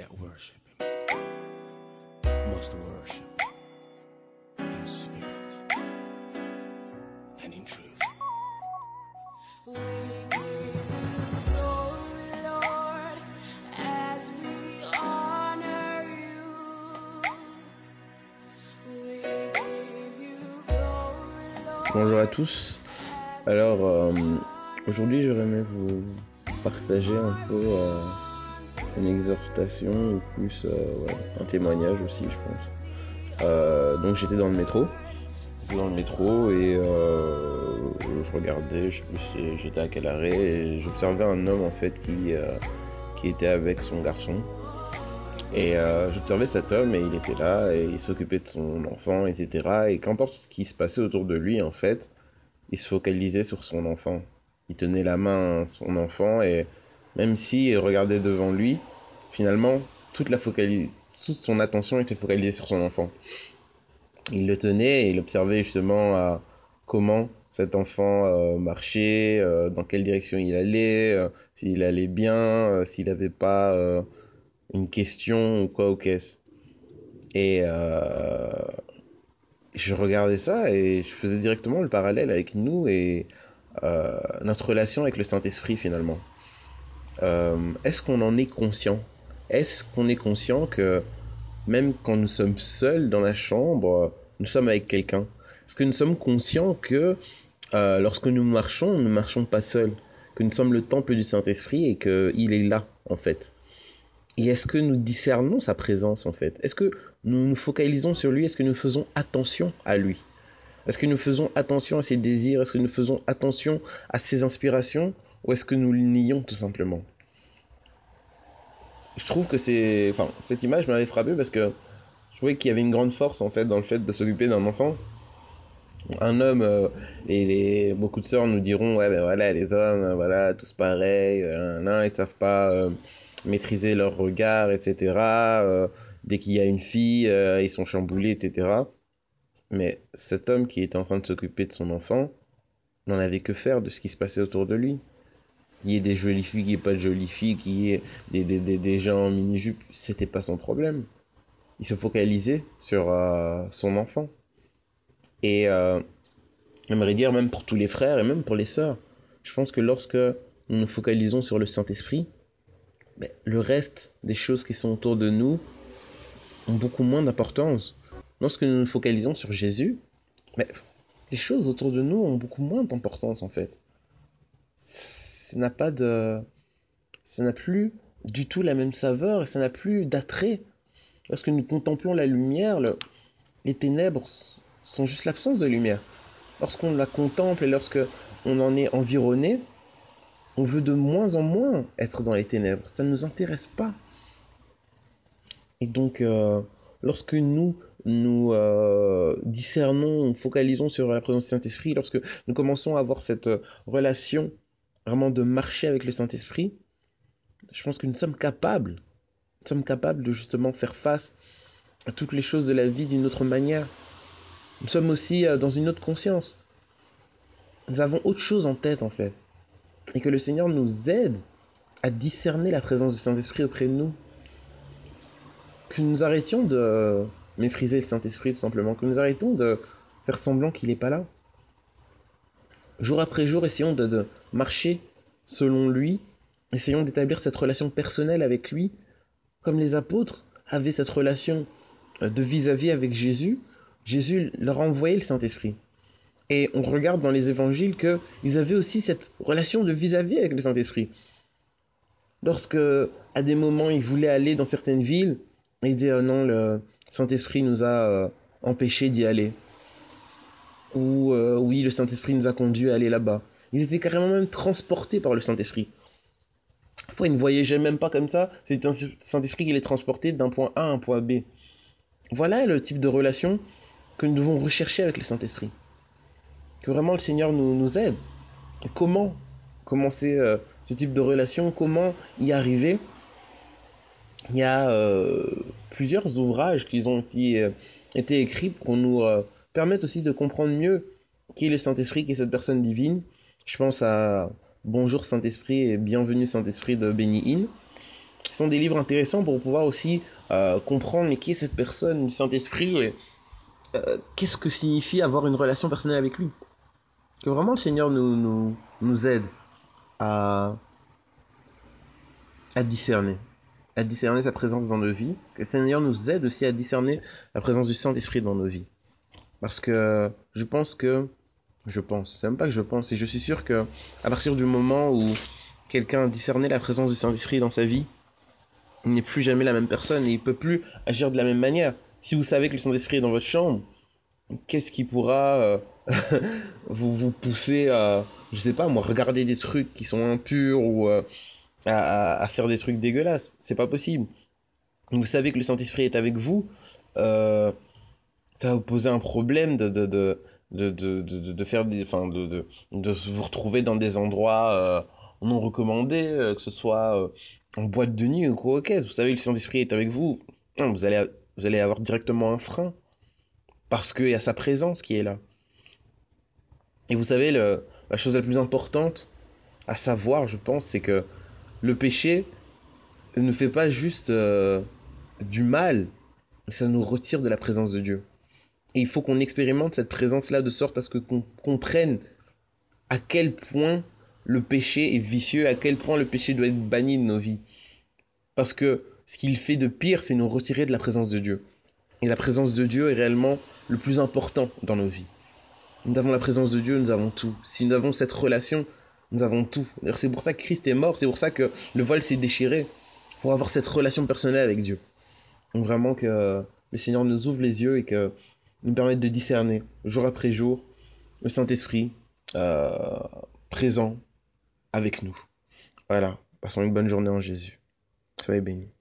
that worship must worship in spirit and in truth. Bonjour à tous. Alors euh, aujourd'hui j'aurais aimé vous partager un peu euh, une exhortation ou plus euh, un témoignage aussi je pense. Euh, donc j'étais dans le métro. Dans le métro et euh, je regardais, je sais plus j'étais à quel arrêt et j'observais un homme en fait qui, qui était avec son garçon. Et j'observais cet homme et il était là et il s'occupait de son enfant, etc. Et qu'importe ce qui se passait autour de lui, en fait, il se focalisait sur son enfant. Il tenait la main à son enfant et même s'il regardait devant lui, finalement, toute, la toute son attention était focalisée sur son enfant. Il le tenait et il observait justement euh, comment cet enfant euh, marchait, euh, dans quelle direction il allait, euh, s'il allait bien, euh, s'il n'avait pas euh, une question ou quoi ou qu'est-ce. Et euh, je regardais ça et je faisais directement le parallèle avec nous et euh, notre relation avec le Saint-Esprit finalement. Euh, Est-ce qu'on en est conscient? Est-ce qu'on est conscient que même quand nous sommes seuls dans la chambre, nous sommes avec quelqu'un? Est-ce que nous sommes conscients que euh, lorsque nous marchons, nous ne marchons pas seuls Que nous sommes le temple du Saint-Esprit et qu'il est là en fait? Et est-ce que nous discernons sa présence en fait? Est-ce que nous nous focalisons sur lui? Est-ce que nous faisons attention à lui? Est-ce que nous faisons attention à ses désirs? Est-ce que nous faisons attention à ses inspirations? Ou est-ce que nous le nions tout simplement? Je trouve que c'est... Enfin, cette image m'avait frappé parce que je trouvais qu'il y avait une grande force en fait dans le fait de s'occuper d'un enfant. Un homme, euh, et les, beaucoup de sœurs nous diront, ouais ben voilà, les hommes, euh, voilà, tous pareils, euh, ils savent pas... euh, maîtriser leur regard, etc. Euh, dès qu'il y a une fille, euh, ils sont chamboulés, etc. Mais cet homme qui était en train de s'occuper de son enfant n'en avait que faire de ce qui se passait autour de lui. Qu'il y ait des jolies filles, qu'il n'y ait pas de jolies filles, qu'il y ait des, des, des, des gens en mini-jupe, c'était pas son problème. Il se focalisait sur euh, son enfant. Et euh, j'aimerais dire même pour tous les frères et même pour les sœurs, je pense que lorsque nous nous focalisons sur le Saint-Esprit, mais le reste des choses qui sont autour de nous ont beaucoup moins d'importance. Lorsque nous nous focalisons sur Jésus, les choses autour de nous ont beaucoup moins d'importance en fait. Ça n'a pas de, ça n'a plus du tout la même saveur et ça n'a plus d'attrait. Lorsque nous contemplons la lumière, le- les ténèbres sont juste l'absence de lumière. Lorsqu'on la contemple et lorsque on en est environné, on veut de moins en moins être dans les ténèbres. Ça ne nous intéresse pas. Et donc, euh, lorsque nous nous euh, discernons, focalisons sur la présence du Saint-Esprit, lorsque nous commençons à avoir cette euh, relation vraiment de marcher avec le Saint-Esprit, je pense que nous sommes capables, nous sommes capables de justement faire face à toutes les choses de la vie d'une autre manière. Nous sommes aussi euh, dans une autre conscience. Nous avons autre chose en tête en fait et que le Seigneur nous aide à discerner la présence du Saint-Esprit auprès de nous. Que nous arrêtions de mépriser le Saint-Esprit tout simplement, que nous arrêtions de faire semblant qu'il n'est pas là. Jour après jour, essayons de, marcher selon lui, essayons d'établir cette relation personnelle avec lui, comme les apôtres avaient cette relation euh, de vis-à-vis avec Jésus. Jésus leur a envoyé le Saint-Esprit. Et on regarde dans les évangiles qu'ils avaient aussi cette relation de vis-à-vis avec le Saint-Esprit. Lorsque, à des moments, ils voulaient aller dans certaines villes, ils disaient oh non, le Saint-Esprit nous a euh, empêchés d'y aller. Ou euh, oui, le Saint-Esprit nous a conduits à aller là-bas. Ils étaient carrément même transportés par le Saint-Esprit. Parfois, ils ne voyageaient même pas comme ça. C'est un Saint-Esprit qui les transportait d'un point A à un point B. Voilà le type de relation que nous devons rechercher avec le Saint-Esprit que vraiment le Seigneur nous, aide. Comment commencer euh, ce type de relation? Comment y arriver? Il y a euh, plusieurs ouvrages qui ont qui, euh, été écrits pour nous euh, permettre aussi de comprendre mieux qui est le Saint-Esprit, qui est cette personne divine. Je pense à Bonjour Saint-Esprit et Bienvenue Saint-Esprit de Benny Hinn. sont des livres intéressants pour pouvoir aussi comprendre qui est cette personne du Saint-Esprit et qu'est-ce que signifie avoir une relation personnelle avec lui? Que vraiment le Seigneur nous, aide à discerner, à discerner sa présence dans nos vies. Que le Seigneur nous aide aussi à discerner la présence du Saint-Esprit dans nos vies. Parce que je pense que, je pense, c'est même pas que je pense, et je suis sûr que à partir du moment où quelqu'un a discerné la présence du Saint-Esprit dans sa vie, il n'est plus jamais la même personne et il peut plus agir de la même manière. Si vous savez que le Saint-Esprit est dans votre chambre, qu'est-ce qui pourra euh, vous, vous pousser à, je sais pas moi, regarder des trucs qui sont impurs ou euh, à, faire des trucs dégueulasses C'est pas possible. Vous savez que le Saint-Esprit est avec vous, euh, ça va vous poser un problème de, de, de, de, de, faire des, enfin, de, vous retrouver dans des endroits euh, non recommandés, euh, que ce soit en boîte de nuit ou quoi, ok, vous savez que le Saint-Esprit est avec vous, vous allez, vous allez avoir directement un frein, parce qu'il y a sa présence qui est là. Et vous savez, la chose la plus importante à savoir, je pense, c'est que le péché ne fait pas juste euh, du mal, ça nous retire de la présence de Dieu. Et il faut qu'on expérimente cette présence-là de sorte à ce qu'on comprenne à quel point le péché est vicieux, à quel point le péché doit être banni de nos vies. Parce que ce qu'il fait de pire, c'est nous retirer de la présence de Dieu. Et la présence de Dieu est réellement le plus important dans nos vies. Nous avons la présence de Dieu, nous avons tout. Si nous avons cette relation, nous avons tout. C'est pour ça que Christ est mort, c'est pour ça que le voile s'est déchiré, pour avoir cette relation personnelle avec Dieu. Vraiment que le Seigneur nous ouvre les yeux et que nous permette de discerner jour après jour le Saint-Esprit euh, présent avec nous. Voilà, passons une bonne journée en Jésus. Soyez bénis.